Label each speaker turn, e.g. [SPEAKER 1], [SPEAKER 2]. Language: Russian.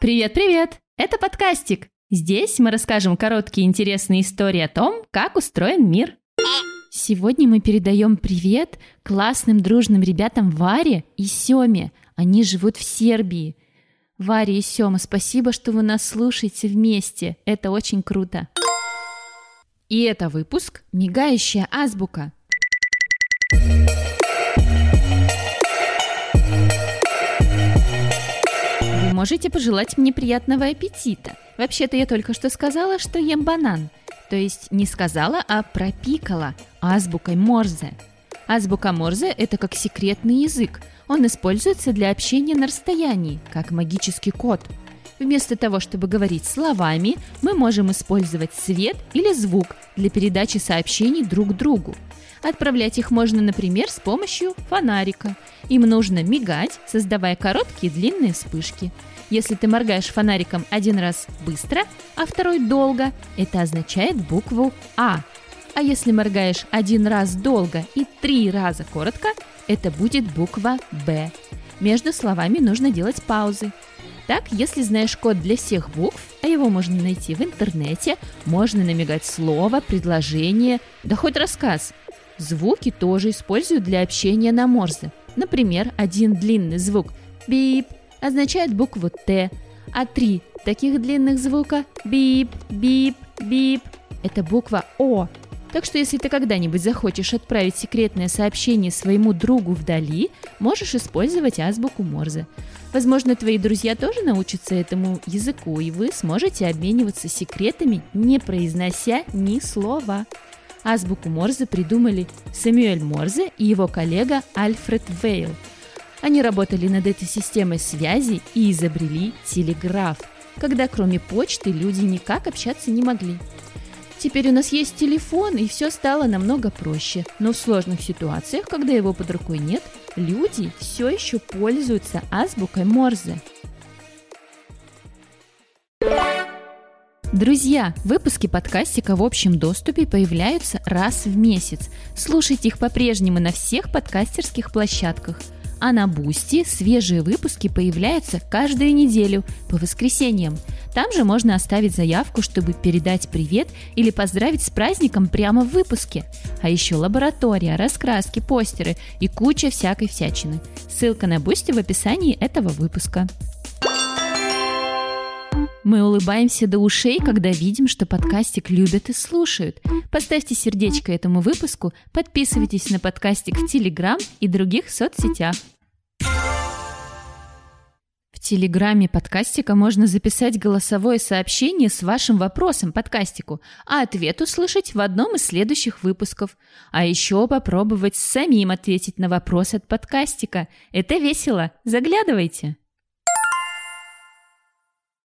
[SPEAKER 1] Привет-привет! Это подкастик. Здесь мы расскажем короткие интересные истории о том, как устроен мир. Сегодня мы передаем привет классным дружным ребятам Варе и Семе. Они живут в Сербии. Варя и Сема, спасибо, что вы нас слушаете вместе. Это очень круто. И это выпуск «Мигающая азбука». Можете пожелать мне приятного аппетита. Вообще-то я только что сказала, что ем банан. То есть не сказала, а пропикала азбукой Морзе. Азбука Морзе – это как секретный язык. Он используется для общения на расстоянии, как магический код. Вместо того, чтобы говорить словами, мы можем использовать свет или звук для передачи сообщений друг другу. Отправлять их можно, например, с помощью фонарика. Им нужно мигать, создавая короткие длинные вспышки. Если ты моргаешь фонариком один раз быстро, а второй долго, это означает букву А. А если моргаешь один раз долго и три раза коротко, это будет буква Б. Между словами нужно делать паузы. Так, если знаешь код для всех букв, а его можно найти в интернете, можно намигать слово, предложение, да хоть рассказ. Звуки тоже используют для общения на морзе. Например, один длинный звук «бип» означает букву «Т», а три таких длинных звука «бип», «бип», «бип» – это буква «О». Так что если ты когда-нибудь захочешь отправить секретное сообщение своему другу вдали, можешь использовать азбуку Морзе. Возможно, твои друзья тоже научатся этому языку, и вы сможете обмениваться секретами, не произнося ни слова. Азбуку Морзе придумали Сэмюэль Морзе и его коллега Альфред Вейл. Они работали над этой системой связи и изобрели телеграф, когда кроме почты люди никак общаться не могли. Теперь у нас есть телефон, и все стало намного проще. Но в сложных ситуациях, когда его под рукой нет, люди все еще пользуются азбукой Морзе. Друзья, выпуски подкастика в общем доступе появляются раз в месяц. Слушайте их по-прежнему на всех подкастерских площадках. А на Бусти свежие выпуски появляются каждую неделю по воскресеньям. Там же можно оставить заявку, чтобы передать привет или поздравить с праздником прямо в выпуске. А еще лаборатория, раскраски, постеры и куча всякой всячины. Ссылка на Бусти в описании этого выпуска. Мы улыбаемся до ушей, когда видим, что подкастик любят и слушают. Поставьте сердечко этому выпуску, подписывайтесь на подкастик в Телеграм и других соцсетях. В Телеграме подкастика можно записать голосовое сообщение с вашим вопросом подкастику, а ответ услышать в одном из следующих выпусков. А еще попробовать самим ответить на вопрос от подкастика. Это весело. Заглядывайте!